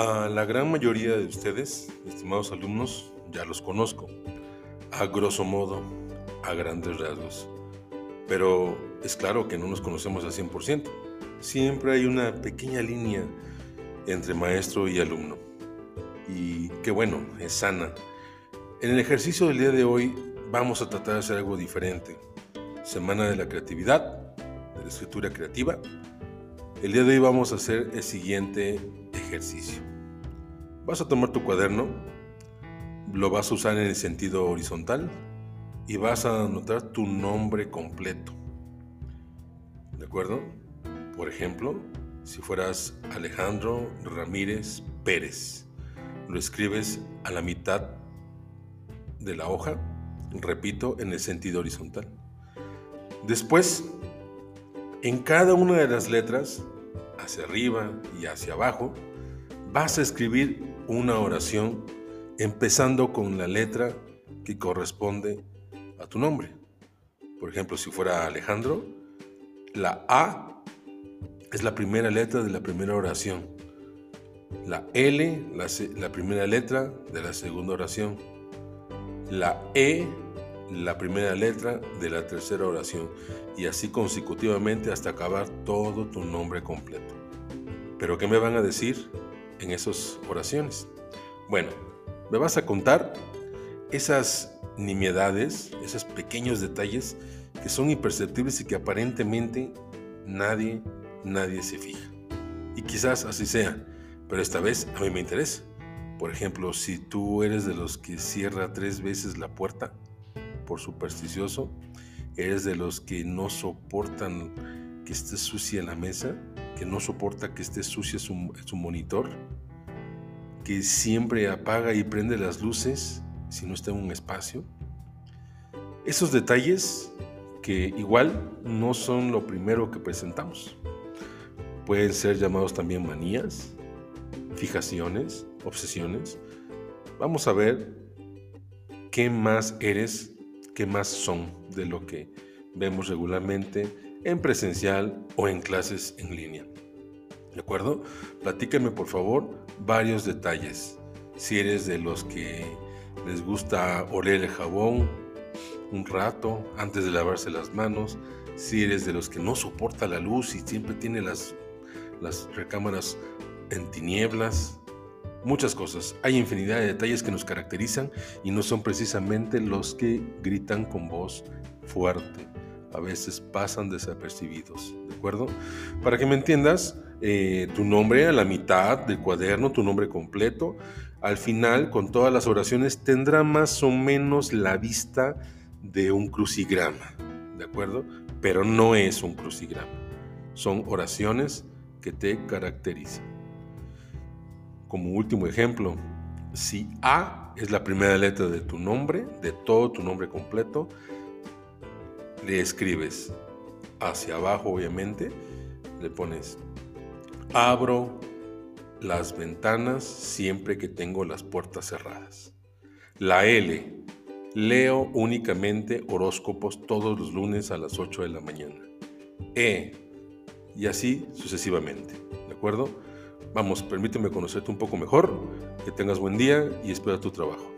A la gran mayoría de ustedes, estimados alumnos, ya los conozco, a grosso modo, a grandes rasgos. Pero es claro que no nos conocemos al 100%. Siempre hay una pequeña línea entre maestro y alumno. Y qué bueno, es sana. En el ejercicio del día de hoy vamos a tratar de hacer algo diferente. Semana de la creatividad, de la escritura creativa. El día de hoy vamos a hacer el siguiente ejercicio. Vas a tomar tu cuaderno, lo vas a usar en el sentido horizontal y vas a anotar tu nombre completo. ¿De acuerdo? Por ejemplo, si fueras Alejandro Ramírez Pérez, lo escribes a la mitad de la hoja, repito, en el sentido horizontal. Después, en cada una de las letras, hacia arriba y hacia abajo, vas a escribir una oración empezando con la letra que corresponde a tu nombre. Por ejemplo, si fuera Alejandro, la A es la primera letra de la primera oración. La L, la, la primera letra de la segunda oración. La E, la primera letra de la tercera oración. Y así consecutivamente hasta acabar todo tu nombre completo. Pero ¿qué me van a decir en esas oraciones? Bueno, me vas a contar esas nimiedades, esos pequeños detalles que son imperceptibles y que aparentemente nadie, nadie se fija. Y quizás así sea, pero esta vez a mí me interesa. Por ejemplo, si tú eres de los que cierra tres veces la puerta por supersticioso, eres de los que no soportan que esté sucia la mesa, que no soporta que esté sucia su, su monitor, que siempre apaga y prende las luces si no está en un espacio. Esos detalles que igual no son lo primero que presentamos. Pueden ser llamados también manías, fijaciones, obsesiones. Vamos a ver qué más eres, qué más son de lo que vemos regularmente en presencial o en clases en línea. ¿De acuerdo? Platícame por favor varios detalles. Si eres de los que les gusta oler el jabón un rato antes de lavarse las manos, si eres de los que no soporta la luz y siempre tiene las, las recámaras en tinieblas, muchas cosas. Hay infinidad de detalles que nos caracterizan y no son precisamente los que gritan con voz fuerte. A veces pasan desapercibidos, ¿de acuerdo? Para que me entiendas, eh, tu nombre a la mitad del cuaderno, tu nombre completo, al final, con todas las oraciones, tendrá más o menos la vista de un crucigrama, ¿de acuerdo? Pero no es un crucigrama. Son oraciones que te caracterizan. Como último ejemplo, si A es la primera letra de tu nombre, de todo tu nombre completo, le escribes hacia abajo, obviamente, le pones abro las ventanas siempre que tengo las puertas cerradas. La L. Leo únicamente horóscopos todos los lunes a las 8 de la mañana. E. Y así sucesivamente. ¿De acuerdo? Vamos, permíteme conocerte un poco mejor. Que tengas buen día y espero tu trabajo.